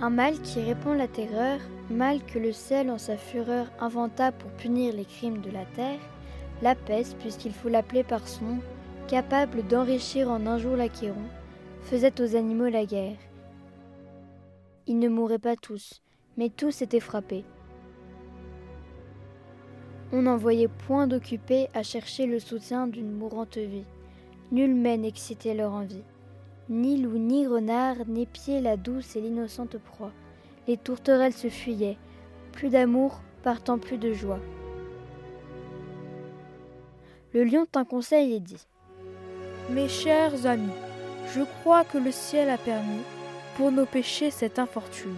Un mal qui répand la terreur, mal que le ciel en sa fureur inventa pour punir les crimes de la terre, la peste, puisqu'il faut l'appeler par son nom, capable d'enrichir en un jour l'Achéron, faisait aux animaux la guerre. Ils ne mouraient pas tous, mais tous étaient frappés. On n'en voyait point d'occupés à chercher le soutien d'une mourante vie. Nul mais n'excitait leur envie. Ni loup, ni renard n'épiaient la douce et l'innocente proie. Les tourterelles se fuyaient, plus d'amour, partant plus de joie. Le lion tint conseil et dit Mes chers amis, je crois que le ciel a permis, pour nos péchés, cette infortune,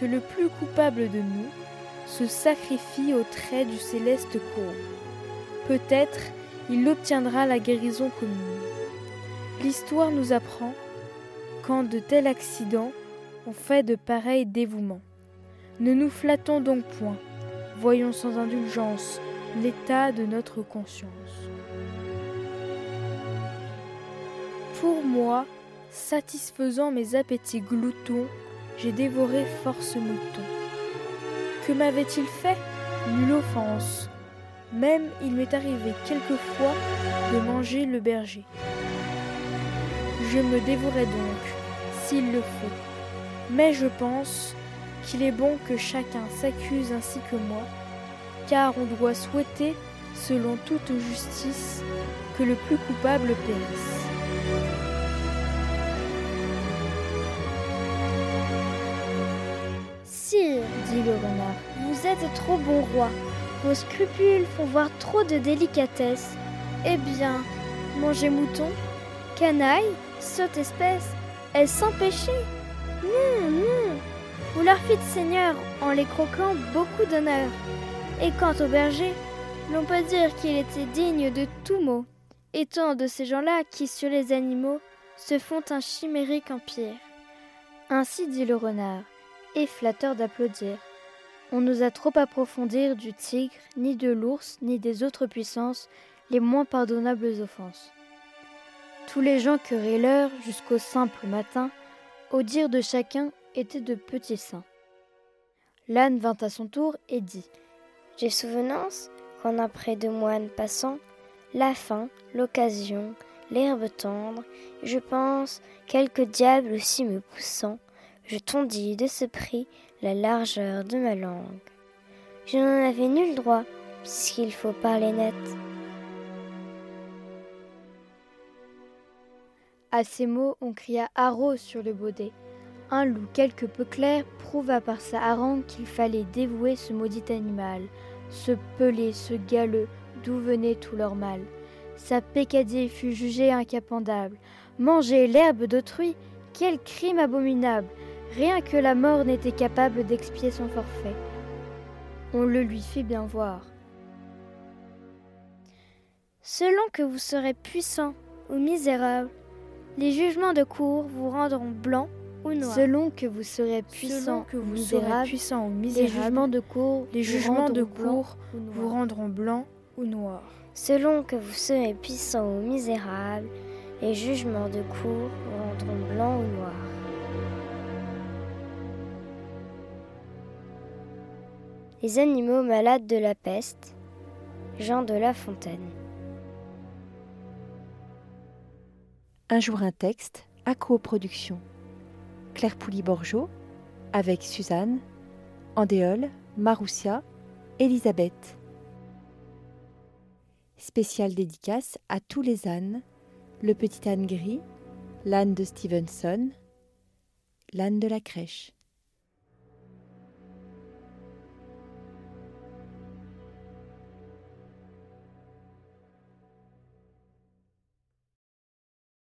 que le plus coupable de nous se sacrifie au trait du céleste courroux. Peut-être il obtiendra la guérison commune. L'histoire nous apprend quand de tels accidents ont fait de pareils dévouements. Ne nous flattons donc point, voyons sans indulgence l'état de notre conscience. Pour moi, satisfaisant mes appétits gloutons, j'ai dévoré force moutons. Que m'avait-il fait? Nulle offense. Même il m'est arrivé quelquefois de manger le berger. Je me dévorais donc, s'il le faut. Mais je pense qu'il est bon que chacun s'accuse ainsi que moi, car on doit souhaiter, selon toute justice, que le plus coupable périsse. Sire, dit le renard, vous êtes trop bon roi. Vos scrupules font voir trop de délicatesse. Eh bien, mangez mouton, canaille, sotte espèce, est sans péché. Non, non, vous leur fîtes, Seigneur, en les croquant beaucoup d'honneur. Et quant au berger, l'on peut dire qu'il était digne de tout mot, étant de ces gens-là qui, sur les animaux, se font un chimérique empire. Ainsi dit le renard, et flatteur d'applaudir. On n'osa trop approfondir du tigre, ni de l'ours, ni des autres puissances, les moins pardonnables offenses. Tous les gens querelleurs, jusqu'au simple matin, au dire de chacun, étaient de petits saints. L'âne vint à son tour et dit J'ai souvenance qu'en après de moines passant, la faim, l'occasion, l'herbe tendre, je pense, quelque diable aussi me poussant, je tondis de ce prix la largeur de ma langue. Je n'en avais nul droit, puisqu'il faut parler net. À ces mots, on cria haro sur le baudet. Un loup quelque peu clair prouva par sa harangue qu'il fallait dévouer ce maudit animal, ce pelé, ce galeux, d'où venait tout leur mal. Sa pécadille fut jugée incapendable. Manger l'herbe d'autrui, quel crime abominable Rien que la mort n'était capable d'expier son forfait. On le lui fit bien voir. Selon que vous serez puissant ou misérable, les jugements de cour vous rendront blanc ou noir. Selon que vous serez puissant, que vous serez puissant ou les misérable, jugements de cour, les jugements de cour vous rendront blanc ou noir. Selon que vous serez puissant ou misérable, les jugements de cour vous rendront blanc ou noir. Les animaux malades de la peste, Jean de La Fontaine. Un jour un texte à coproduction. Claire Pouli-Borgeot avec Suzanne, Andéole, Maroussia, Elisabeth. Spéciale dédicace à tous les ânes, le petit âne gris, l'âne de Stevenson, l'âne de la crèche.